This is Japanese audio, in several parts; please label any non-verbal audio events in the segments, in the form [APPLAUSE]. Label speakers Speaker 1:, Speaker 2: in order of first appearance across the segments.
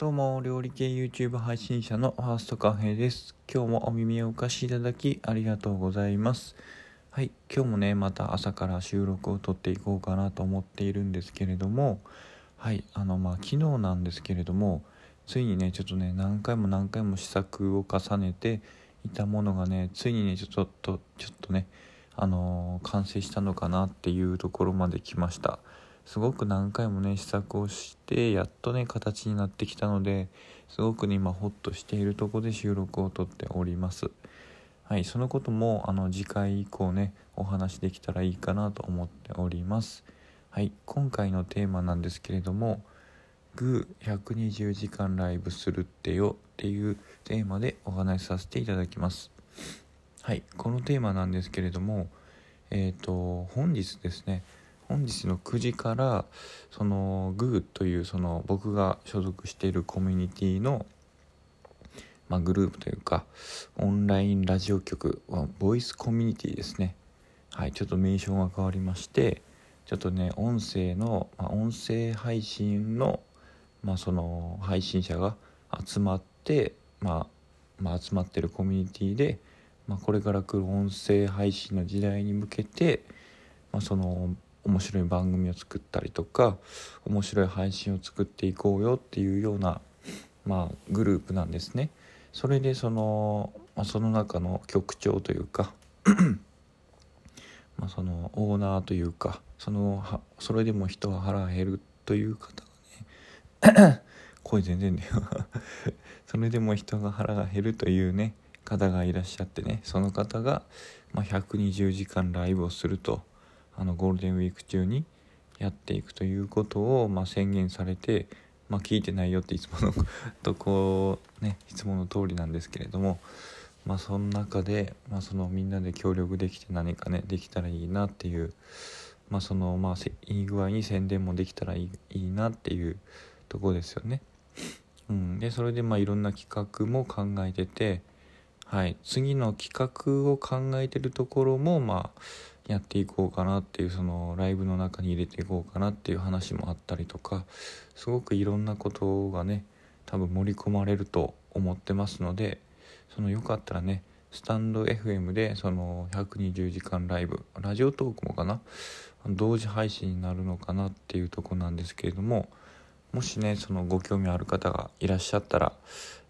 Speaker 1: どうも、料理系 YouTube 配信者のファーストカフェです。今日もお耳をお貸しいただきありがとうございます。はい、今日もね、また朝から収録を撮っていこうかなと思っているんですけれども、はい、あの、まあ、昨日なんですけれども、ついにね、ちょっとね、何回も何回も試作を重ねていたものがね、ついにね、ちょっと、ちょっとね、あのー、完成したのかなっていうところまで来ました。すごく何回もね試作をしてやっとね形になってきたのですごくね今ホッとしているとこで収録をとっております。はいそのこともあの次回以降ねお話できたらいいかなと思っております。はい今回のテーマなんですけれどもグー120時間ライブするってよっていうテーマでお話しさせていただきます。はいこのテーマなんですけれどもえっ、ー、と本日ですね本日の9時からそのグーというその僕が所属しているコミュニティのまあ、グループというかオンラインラジオ局はボイスコミュニティですね。はいちょっと名称が変わりましてちょっとね音声の、まあ、音声配信のまあその配信者が集まって、まあ、まあ集まってるコミュニティで、まあ、これから来る音声配信の時代に向けて、まあ、その面白い番組を作ったりとか面白い配信を作っていこうよっていうような、まあ、グループなんですね。それでその、まあ、その中の局長というか [CLEARS THROAT] まあそのオーナーというかそのそれでも人は腹が減るという方がね [CLEARS THROAT] 声全然だよ [LAUGHS] それでも人が腹が減るというね方がいらっしゃってねその方が、まあ、120時間ライブをするとあのゴールデンウィーク中にやっていくということを、まあ、宣言されて、まあ、聞いてないよっていつものとこうねいつもの通りなんですけれども、まあ、その中で、まあ、そのみんなで協力できて何かねできたらいいなっていう、まあそのまあ、いい具合に宣伝もできたらいいいいなっていうとこですよね。うん、でそれでまあいろんな企画も考えてて、はい、次の企画を考えてるところもまあやっていこうかなっていうそのライブの中に入れていこうかなっていう話もあったりとかすごくいろんなことがね多分盛り込まれると思ってますのでそのよかったらねスタンド FM でその120時間ライブラジオトークもかな同時配信になるのかなっていうとこなんですけれどももしねそのご興味ある方がいらっしゃったら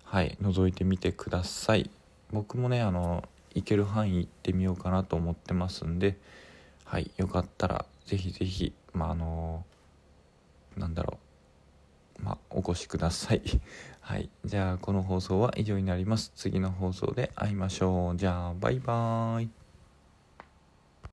Speaker 1: はい覗いてみてください。僕もねあの行ける範囲行ってみようかなと思ってますんではいよかったらぜひぜひまああのなんだろうまあお越しください。[LAUGHS] はいじゃあこの放送は以上になります。次の放送で会いましょう。じゃあバイバーイ。